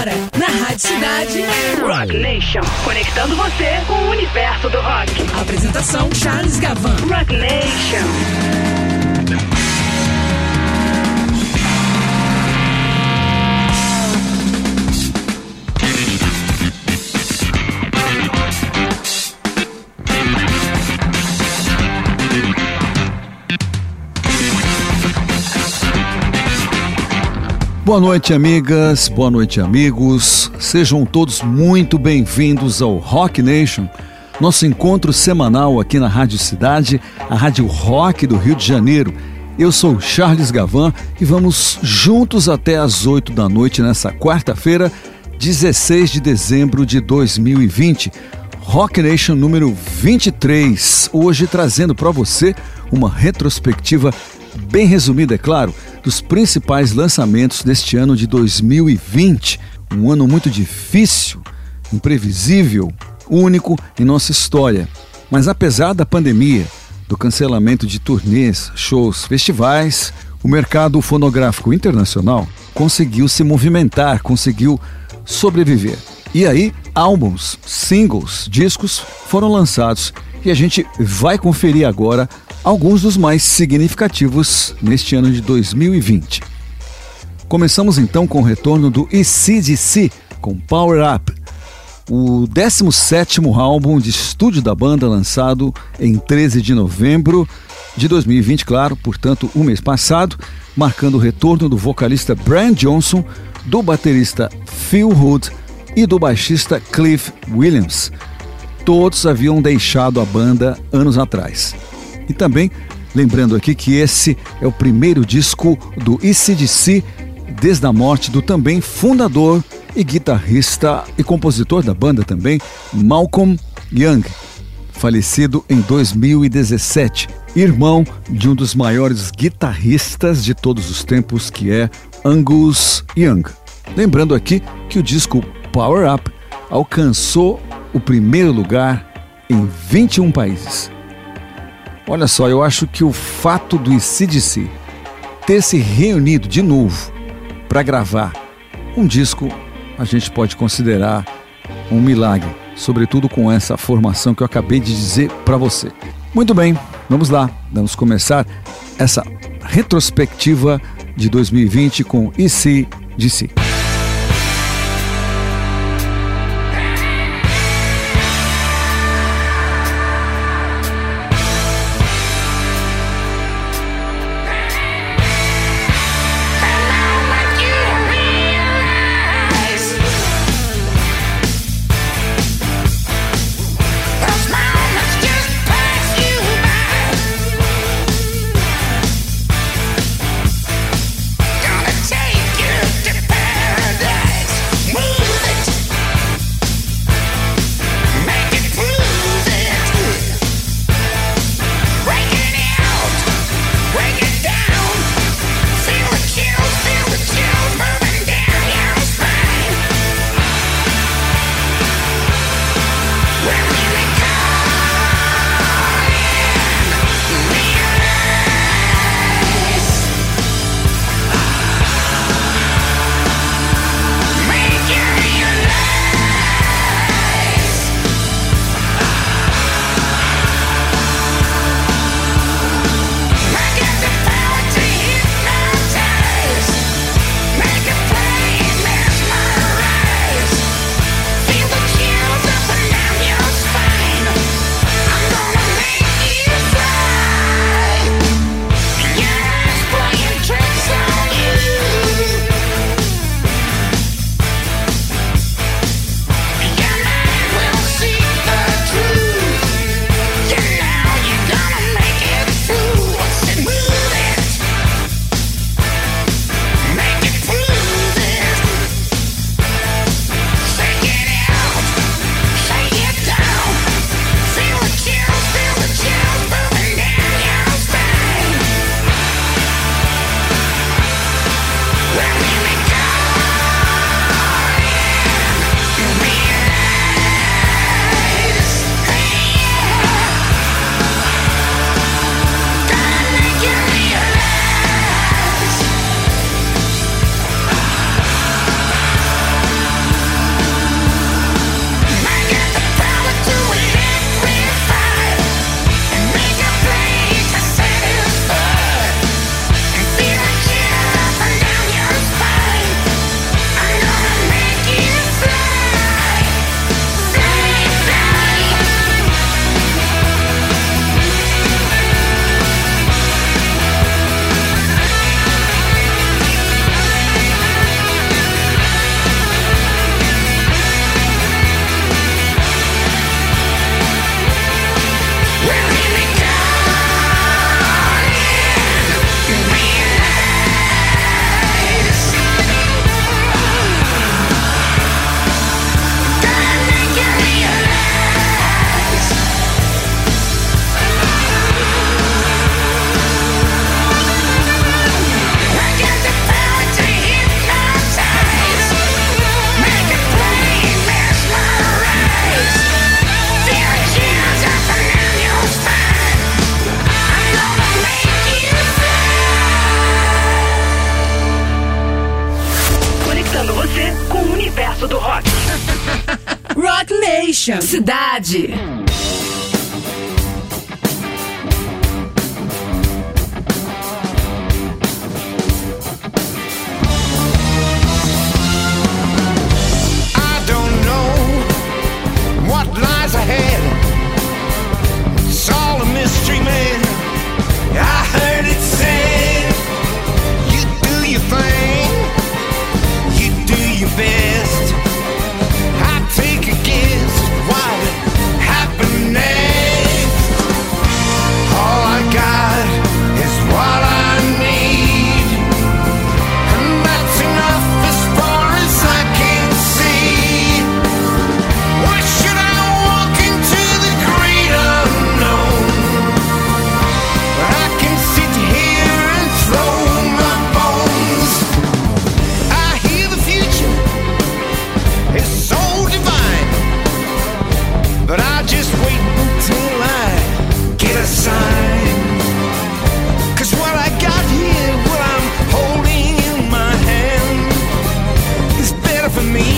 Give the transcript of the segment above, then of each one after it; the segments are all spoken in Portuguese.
agora, na Rádio Cidade. Rock Nation, conectando você com o universo do rock. Apresentação Charles Gavan. Rock Nation. Boa noite, amigas, boa noite, amigos. Sejam todos muito bem-vindos ao Rock Nation, nosso encontro semanal aqui na Rádio Cidade, a Rádio Rock do Rio de Janeiro. Eu sou Charles Gavan e vamos juntos até às 8 da noite nessa quarta-feira, 16 de dezembro de 2020. Rock Nation número 23, hoje trazendo para você uma retrospectiva bem resumida, é claro dos principais lançamentos deste ano de 2020. Um ano muito difícil, imprevisível, único em nossa história. Mas apesar da pandemia, do cancelamento de turnês, shows, festivais, o mercado fonográfico internacional conseguiu se movimentar, conseguiu sobreviver. E aí, álbuns, singles, discos foram lançados e a gente vai conferir agora alguns dos mais significativos neste ano de 2020. Começamos então com o retorno do ECDC com Power Up, o 17º álbum de estúdio da banda lançado em 13 de novembro de 2020, claro, portanto, o um mês passado, marcando o retorno do vocalista Brian Johnson, do baterista Phil Hood e do baixista Cliff Williams. Todos haviam deixado a banda anos atrás. E também lembrando aqui que esse é o primeiro disco do ECDC desde a morte do também fundador e guitarrista e compositor da banda também, Malcolm Young, falecido em 2017, irmão de um dos maiores guitarristas de todos os tempos, que é Angus Young. Lembrando aqui que o disco Power Up alcançou o primeiro lugar em 21 países. Olha só, eu acho que o fato do ICDC ter se reunido de novo para gravar um disco, a gente pode considerar um milagre, sobretudo com essa formação que eu acabei de dizer para você. Muito bem, vamos lá, vamos começar essa retrospectiva de 2020 com ICDC. Cidade. For me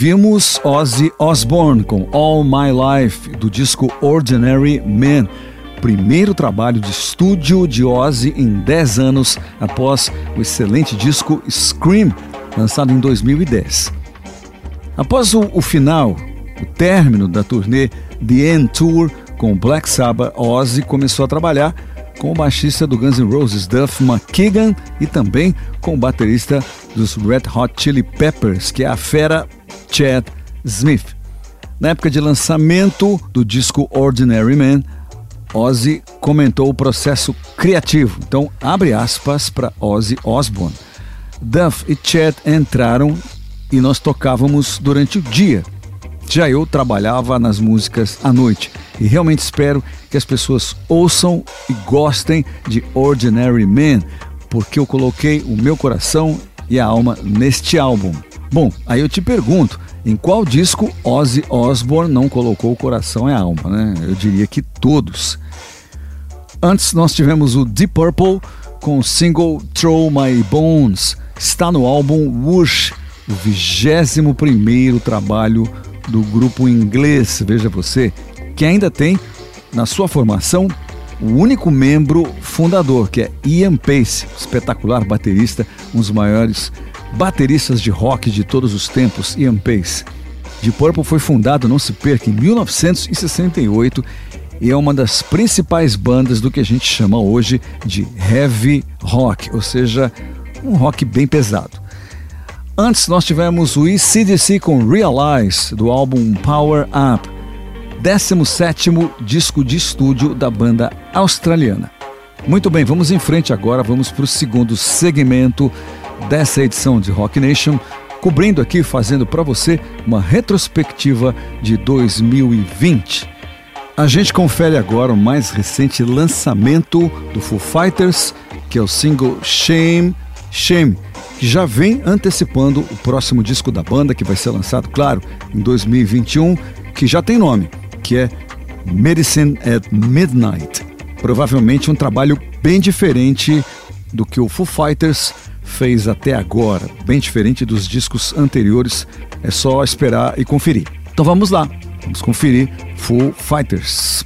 ouvimos Ozzy Osbourne com All My Life, do disco Ordinary Man, primeiro trabalho de estúdio de Ozzy em 10 anos após o excelente disco Scream, lançado em 2010. Após o, o final, o término da turnê The End Tour com Black Sabbath, Ozzy começou a trabalhar com o baixista do Guns N' Roses Duff McKagan e também com o baterista dos Red Hot Chili Peppers, que é a fera Chad Smith. Na época de lançamento do disco Ordinary Man, Ozzy comentou o processo criativo. Então, abre aspas para Ozzy Osbourne. Duff e Chad entraram e nós tocávamos durante o dia. Já eu trabalhava nas músicas à noite e realmente espero que as pessoas ouçam e gostem de Ordinary Man, porque eu coloquei o meu coração e a alma neste álbum. Bom, aí eu te pergunto, em qual disco Ozzy Osbourne não colocou o coração e a alma, né? Eu diria que todos. Antes nós tivemos o Deep Purple com o single Throw My Bones. Está no álbum Whoosh, o 21 primeiro trabalho do grupo inglês, veja você, que ainda tem na sua formação o único membro fundador, que é Ian Pace, espetacular baterista, um dos maiores bateristas de rock de todos os tempos, Ian Pace. Deep Purple foi fundado, não se perca, em 1968 e é uma das principais bandas do que a gente chama hoje de heavy rock, ou seja, um rock bem pesado. Antes nós tivemos o ECDC com Realize, do álbum Power Up, 17º disco de estúdio da banda australiana. Muito bem, vamos em frente agora, vamos para o segundo segmento dessa edição de Rock Nation, cobrindo aqui, fazendo para você uma retrospectiva de 2020. A gente confere agora o mais recente lançamento do Foo Fighters, que é o single Shame, Shame, que já vem antecipando o próximo disco da banda, que vai ser lançado, claro, em 2021, que já tem nome, que é Medicine at Midnight. Provavelmente um trabalho bem diferente do que o Foo Fighters fez até agora, bem diferente dos discos anteriores. É só esperar e conferir. Então vamos lá, vamos conferir Foo Fighters.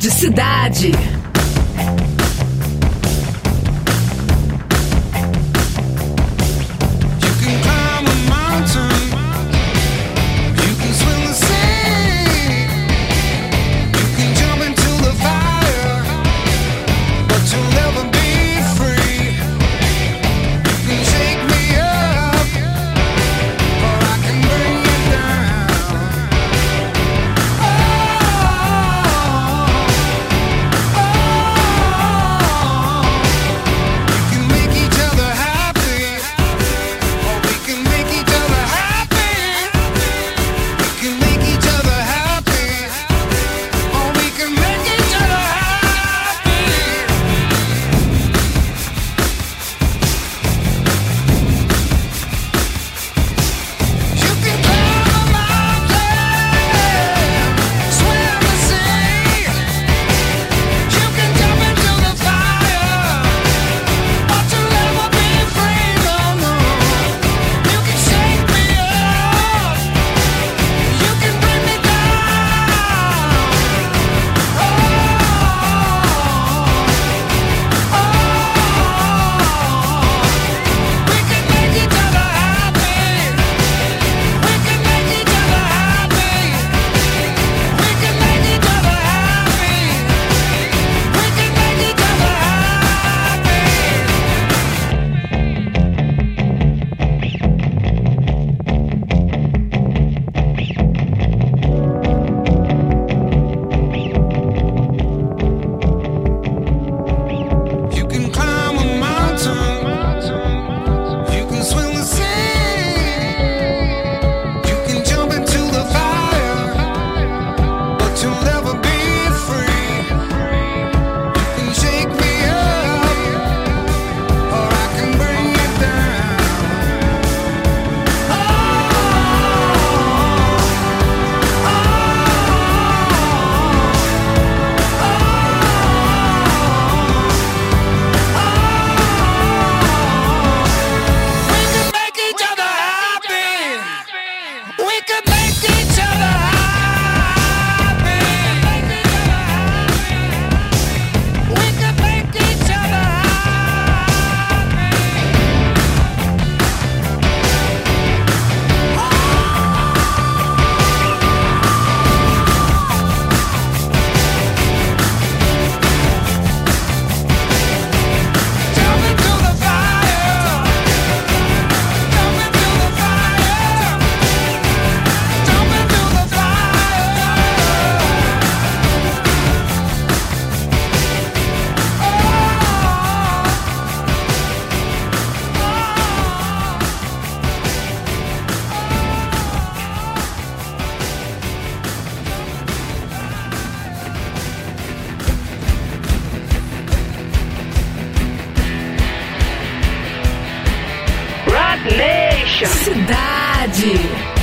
Rádio Cidade. Cidade.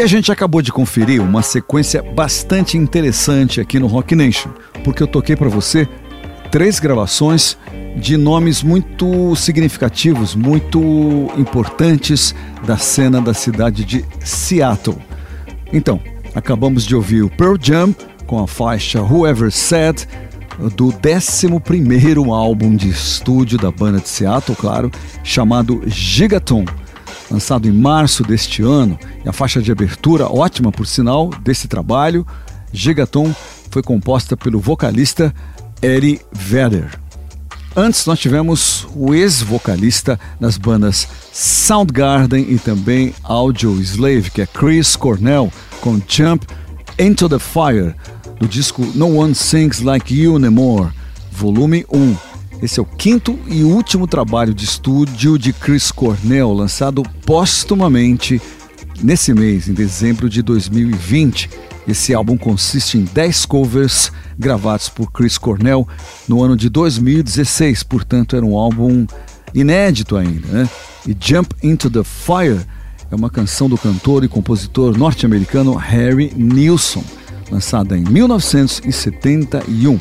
E a gente acabou de conferir uma sequência bastante interessante aqui no Rock Nation, porque eu toquei para você três gravações de nomes muito significativos, muito importantes da cena da cidade de Seattle. Então, acabamos de ouvir o Pearl Jam com a faixa Whoever Said, do 11 álbum de estúdio da banda de Seattle, claro, chamado Gigaton, lançado em março deste ano. E a faixa de abertura, ótima por sinal, desse trabalho, Gigaton, foi composta pelo vocalista Eddie Vedder. Antes nós tivemos o ex-vocalista das bandas Soundgarden e também Audio Slave, que é Chris Cornell, com Jump Into the Fire, do disco No One Sings Like You Anymore, volume 1. Esse é o quinto e último trabalho de estúdio de Chris Cornell, lançado póstumamente nesse mês, em dezembro de 2020. Esse álbum consiste em 10 covers gravados por Chris Cornell no ano de 2016, portanto era um álbum inédito ainda, né? E Jump Into the Fire é uma canção do cantor e compositor norte-americano Harry Nilsson, lançada em 1971.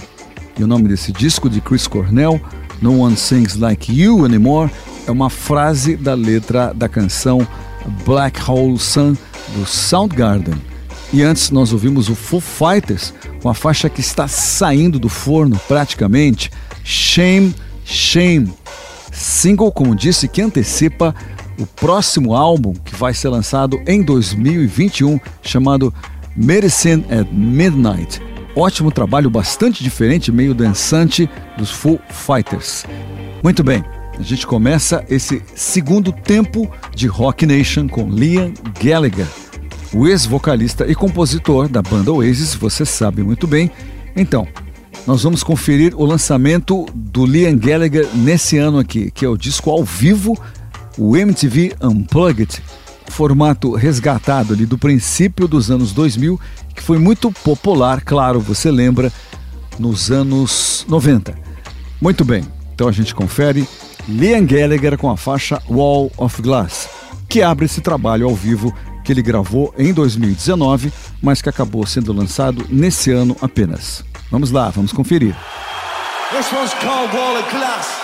E o nome desse disco de Chris Cornell, No One Sings Like You Anymore, é uma frase da letra da canção Black Hole Sun do Soundgarden. E antes nós ouvimos o Foo Fighters com a faixa que está saindo do forno praticamente, Shame, Shame. Single, como disse, que antecipa o próximo álbum que vai ser lançado em 2021, chamado Medicine at Midnight. Ótimo trabalho, bastante diferente, meio dançante dos Foo Fighters. Muito bem, a gente começa esse segundo tempo de Rock Nation com Liam Gallagher o ex-vocalista e compositor da banda Oasis, você sabe muito bem. Então, nós vamos conferir o lançamento do Liam Gallagher nesse ano aqui, que é o disco ao vivo, o MTV Unplugged, formato resgatado ali do princípio dos anos 2000, que foi muito popular, claro, você lembra, nos anos 90. Muito bem, então a gente confere Liam Gallagher com a faixa Wall of Glass, que abre esse trabalho ao vivo que ele gravou em 2019, mas que acabou sendo lançado nesse ano apenas. Vamos lá, vamos conferir. This one's called Wall of Glass.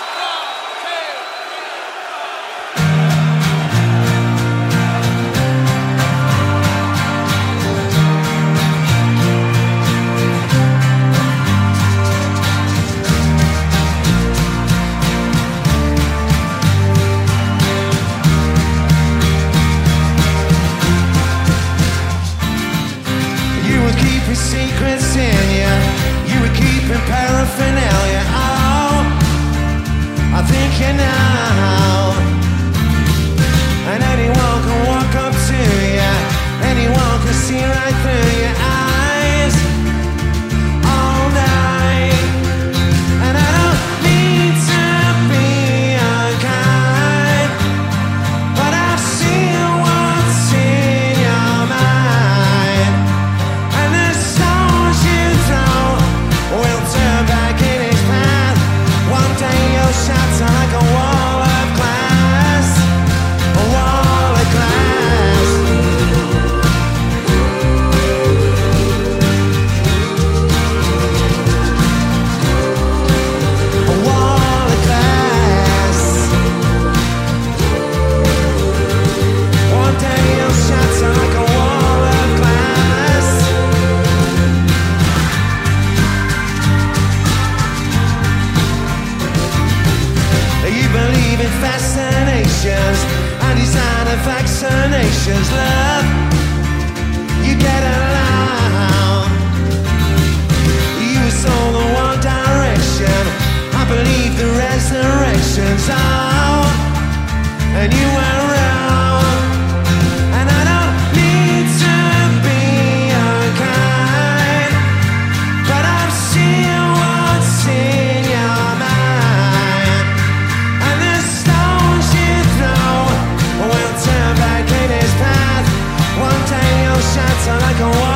and I a wild.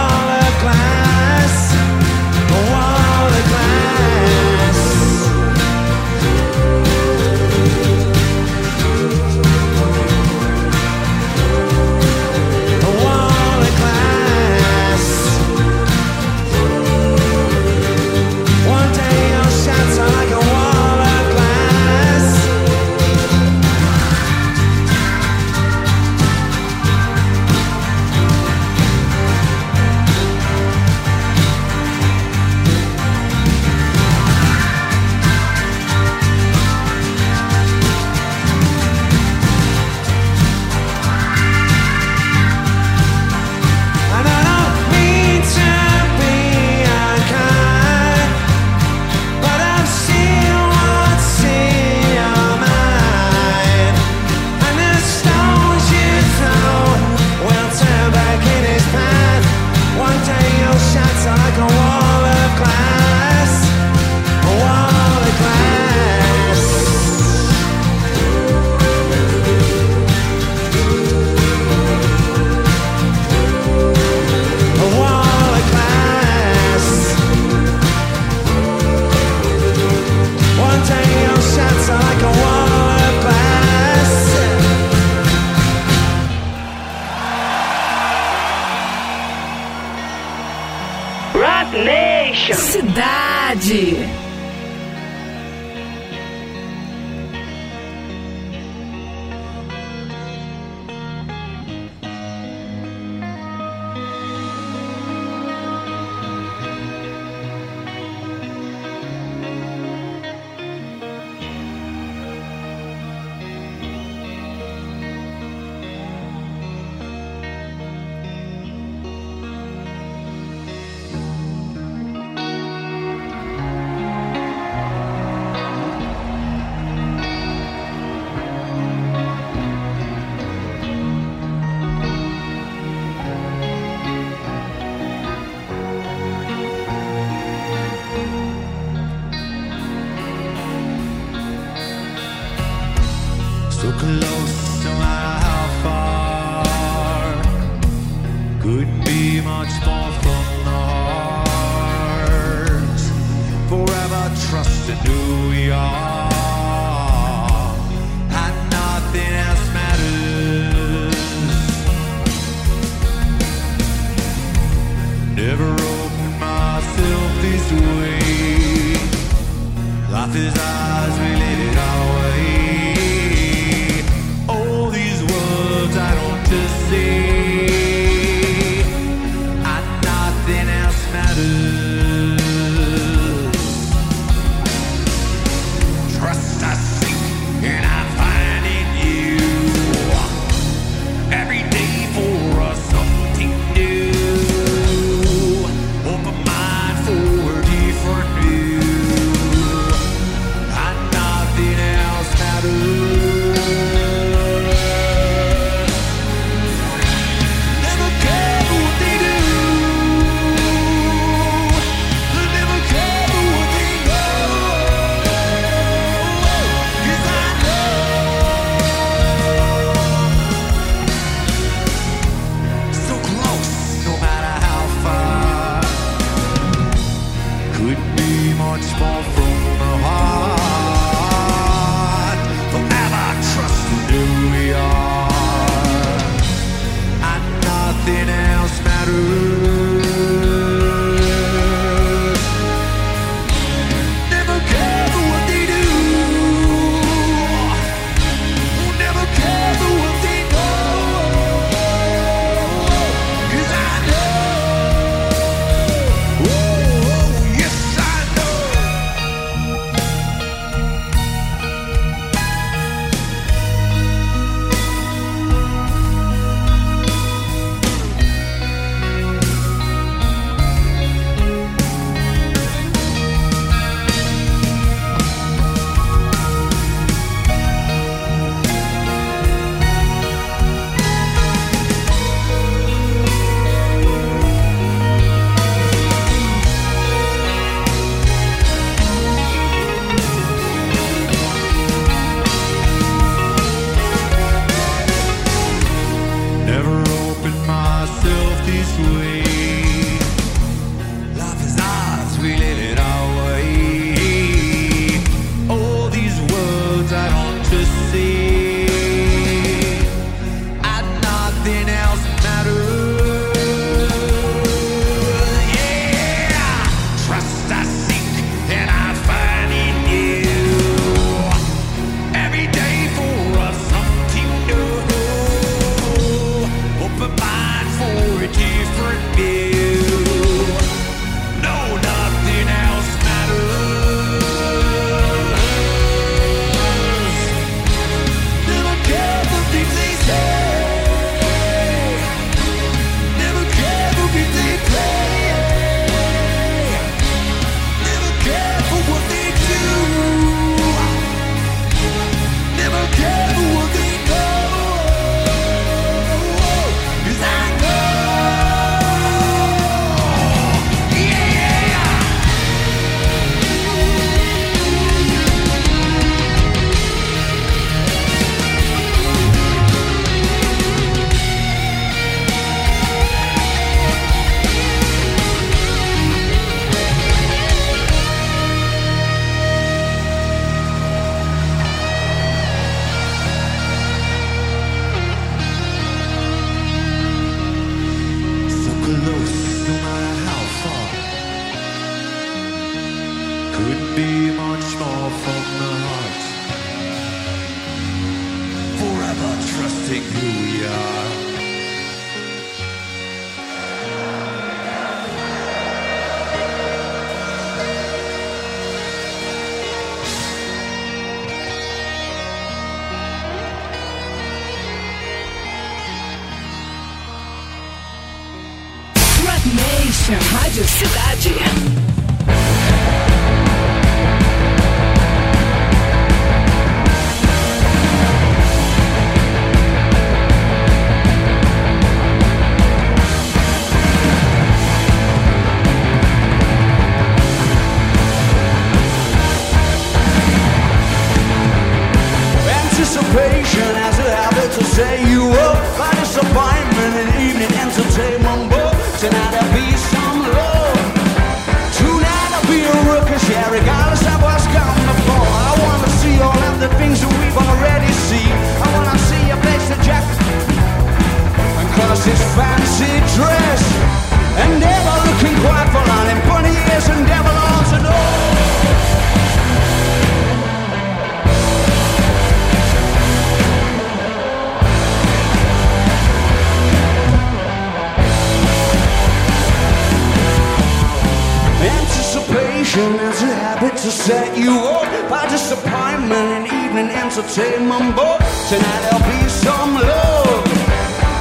Disappointment and evening entertainment. But tonight there'll be some love.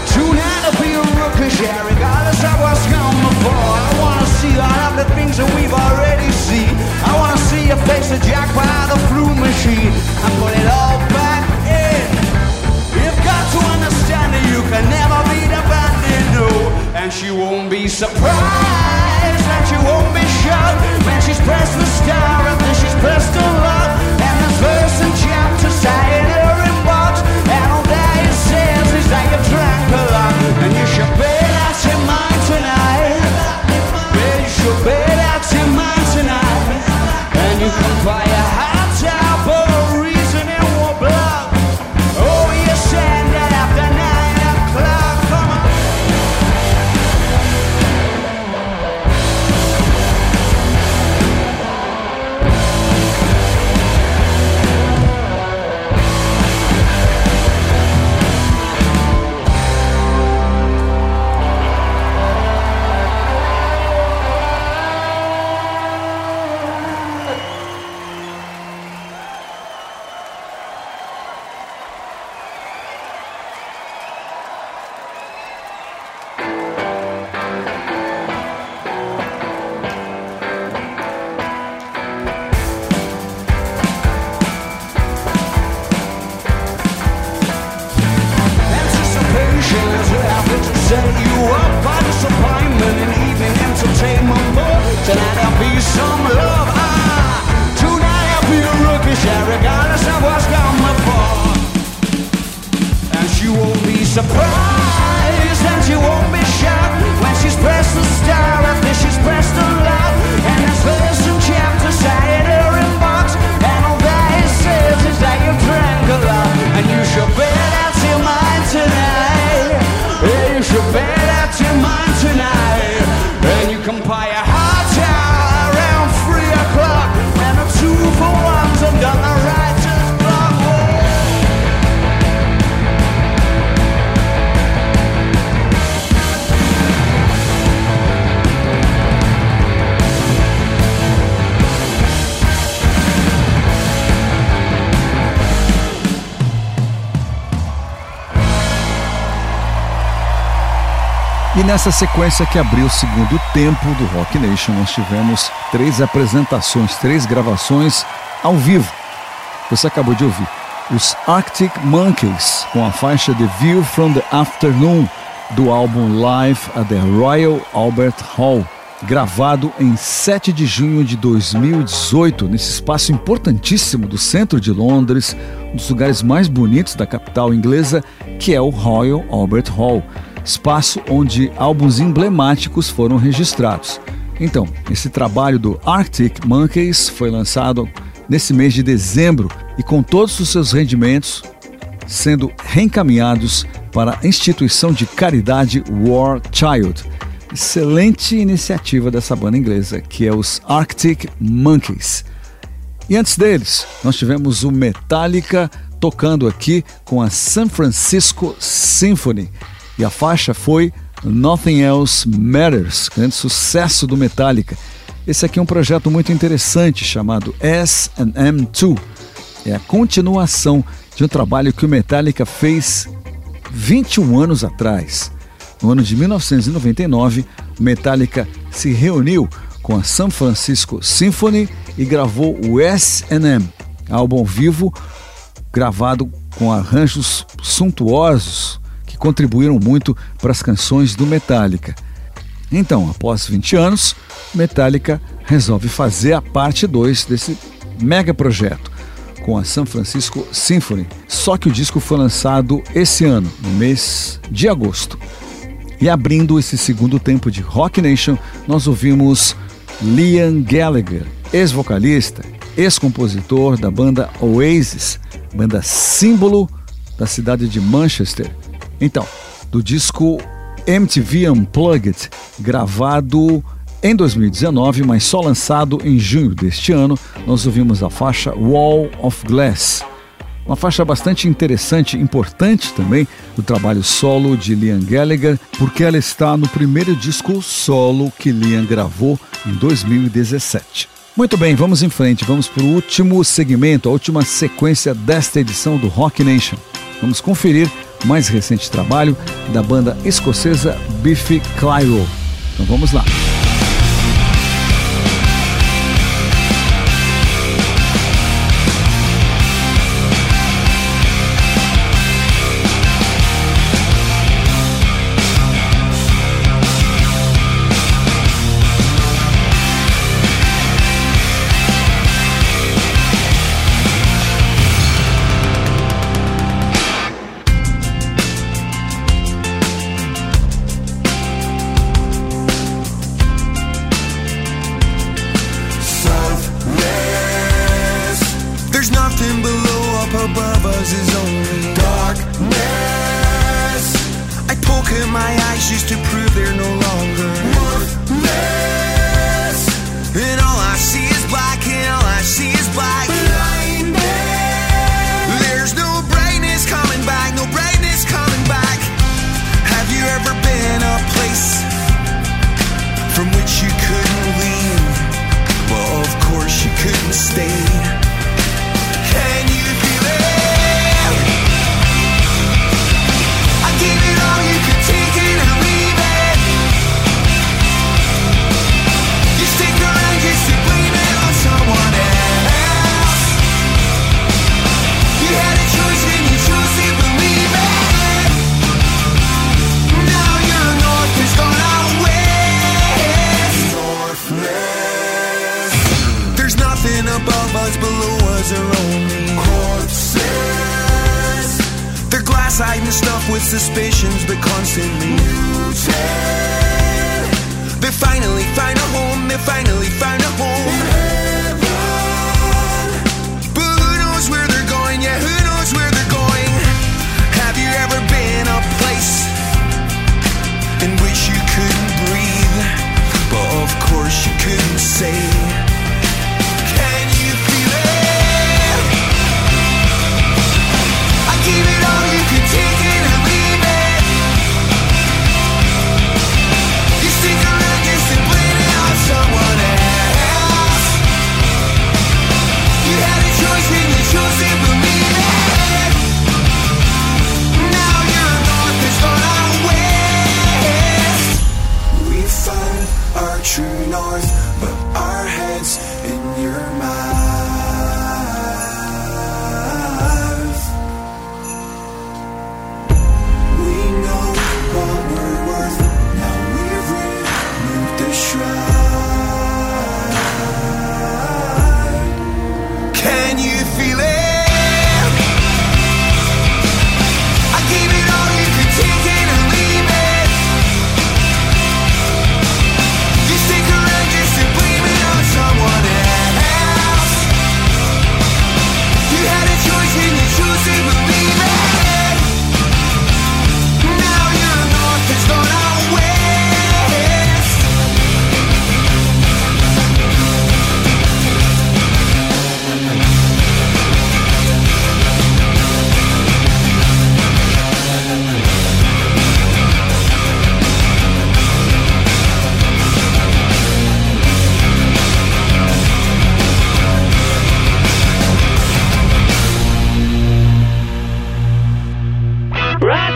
Tonight there'll be a rookish, yeah, regardless of what's come before. I wanna see all of the things that we've already seen. I wanna see your face the jack by the flu machine and put it all back in. You've got to understand that you can never be the bandit, no. And she won't be surprised, and she won't be shocked when she's pressed the star and then she's pressed the lock verse nessa sequência que abriu o segundo tempo do Rock Nation, nós tivemos três apresentações, três gravações ao vivo. Você acabou de ouvir os Arctic Monkeys com a faixa The View from the Afternoon do álbum Live at the Royal Albert Hall, gravado em 7 de junho de 2018, nesse espaço importantíssimo do centro de Londres, um dos lugares mais bonitos da capital inglesa, que é o Royal Albert Hall espaço onde álbuns emblemáticos foram registrados. Então, esse trabalho do Arctic Monkeys foi lançado nesse mês de dezembro e com todos os seus rendimentos sendo reencaminhados para a instituição de caridade War Child. Excelente iniciativa dessa banda inglesa, que é os Arctic Monkeys. E antes deles, nós tivemos o Metallica tocando aqui com a San Francisco Symphony. E a faixa foi Nothing Else Matters, grande sucesso do Metallica. Esse aqui é um projeto muito interessante chamado S&M2. É a continuação de um trabalho que o Metallica fez 21 anos atrás. No ano de 1999, o Metallica se reuniu com a San Francisco Symphony e gravou o S&M, álbum vivo gravado com arranjos suntuosos contribuíram muito para as canções do Metallica. Então, após 20 anos, Metallica resolve fazer a parte 2 desse mega projeto com a San Francisco Symphony. Só que o disco foi lançado esse ano, no mês de agosto. E abrindo esse segundo tempo de Rock Nation, nós ouvimos Liam Gallagher, ex-vocalista, ex-compositor da banda Oasis, banda símbolo da cidade de Manchester. Então, do disco MTV Unplugged, gravado em 2019, mas só lançado em junho deste ano, nós ouvimos a faixa Wall of Glass. Uma faixa bastante interessante, importante também do trabalho solo de Liam Gallagher, porque ela está no primeiro disco solo que Liam gravou em 2017. Muito bem, vamos em frente, vamos para o último segmento, a última sequência desta edição do Rock Nation. Vamos conferir mais recente trabalho da banda escocesa Biffy Clyro. Então vamos lá.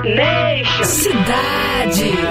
Nation. Cidade.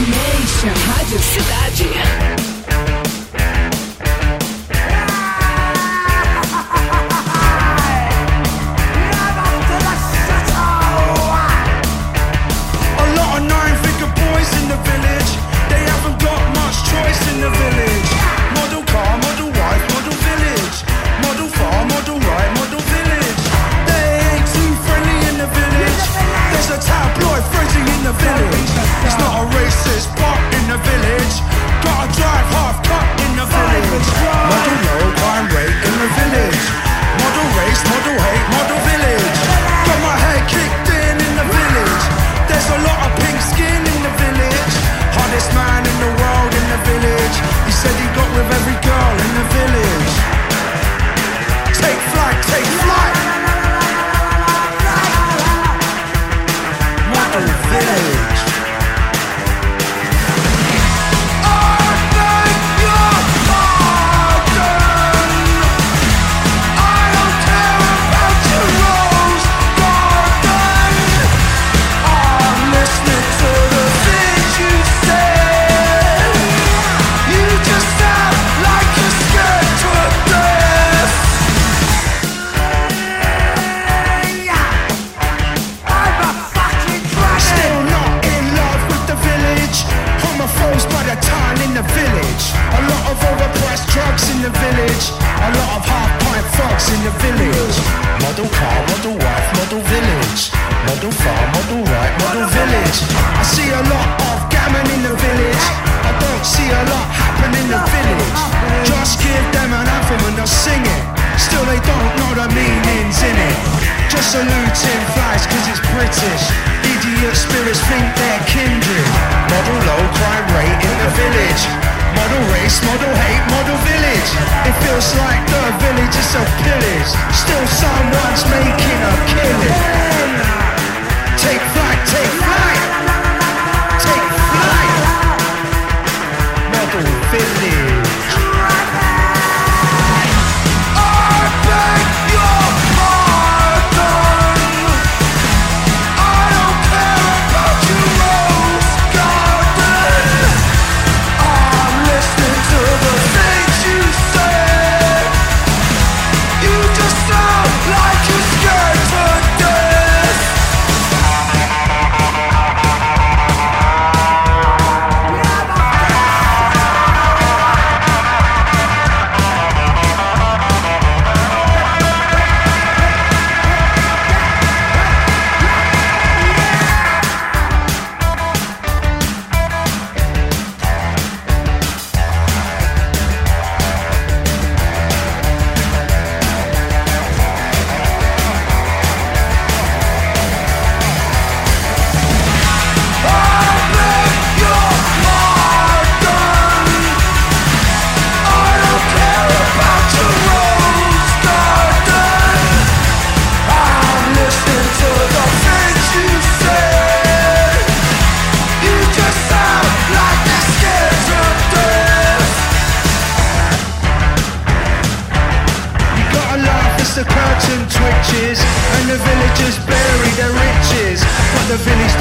Nation, Rádio Cidade. British. Idiot spirits think they're kindred. Model low crime rate in the village. Model race, model hate, model village. It feels like the village is a pillaged. Still someone's making a killing. Take flight. Take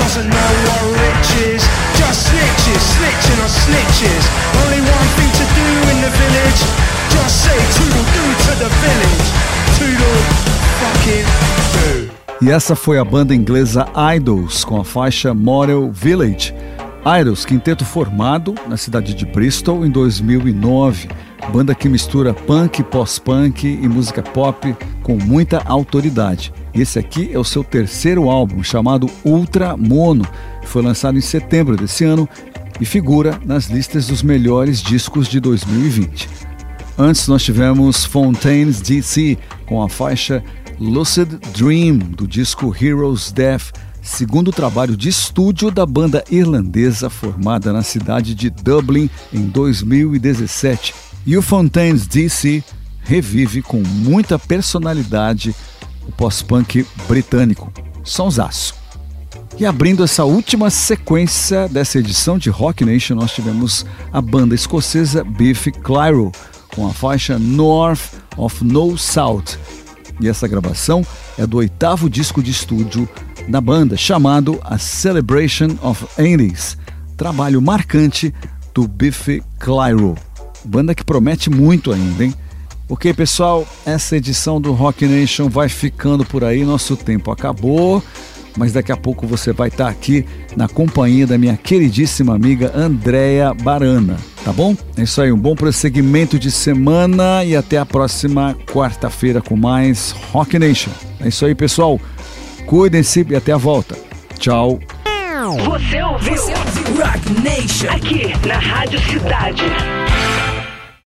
doesn't know what rich is. Just snitches, snitching on snitches. Only one thing to do in the village. Just say toodle doo to the village. Toodle fucking. E essa foi a banda inglesa Idols com a faixa Model Village. Idols, quinteto formado na cidade de Bristol em 2009. Banda que mistura punk, pós-punk e música pop com muita autoridade. Esse aqui é o seu terceiro álbum, chamado Ultra Mono, foi lançado em setembro desse ano e figura nas listas dos melhores discos de 2020. Antes nós tivemos Fontaines DC com a faixa Lucid Dream do disco Heroes Death, segundo trabalho de estúdio da banda irlandesa formada na cidade de Dublin em 2017. E o Fontaines DC revive com muita personalidade o pós-punk britânico. Sonsaço. E abrindo essa última sequência dessa edição de Rock Nation, nós tivemos a banda escocesa Biff Clyro com a faixa North of No South. E essa gravação é do oitavo disco de estúdio da banda, chamado A Celebration of 80s, trabalho marcante do Biff Clyro. Banda que promete muito ainda, hein? Ok, pessoal, essa edição do Rock Nation vai ficando por aí, nosso tempo acabou mas daqui a pouco você vai estar aqui na companhia da minha queridíssima amiga Andréia Barana, tá bom? É isso aí, um bom prosseguimento de semana e até a próxima quarta-feira com mais Rock Nation. É isso aí, pessoal. Cuidem-se e até a volta. Tchau. Você ouviu? Você ouviu Rock Nation. Aqui na Rádio Cidade.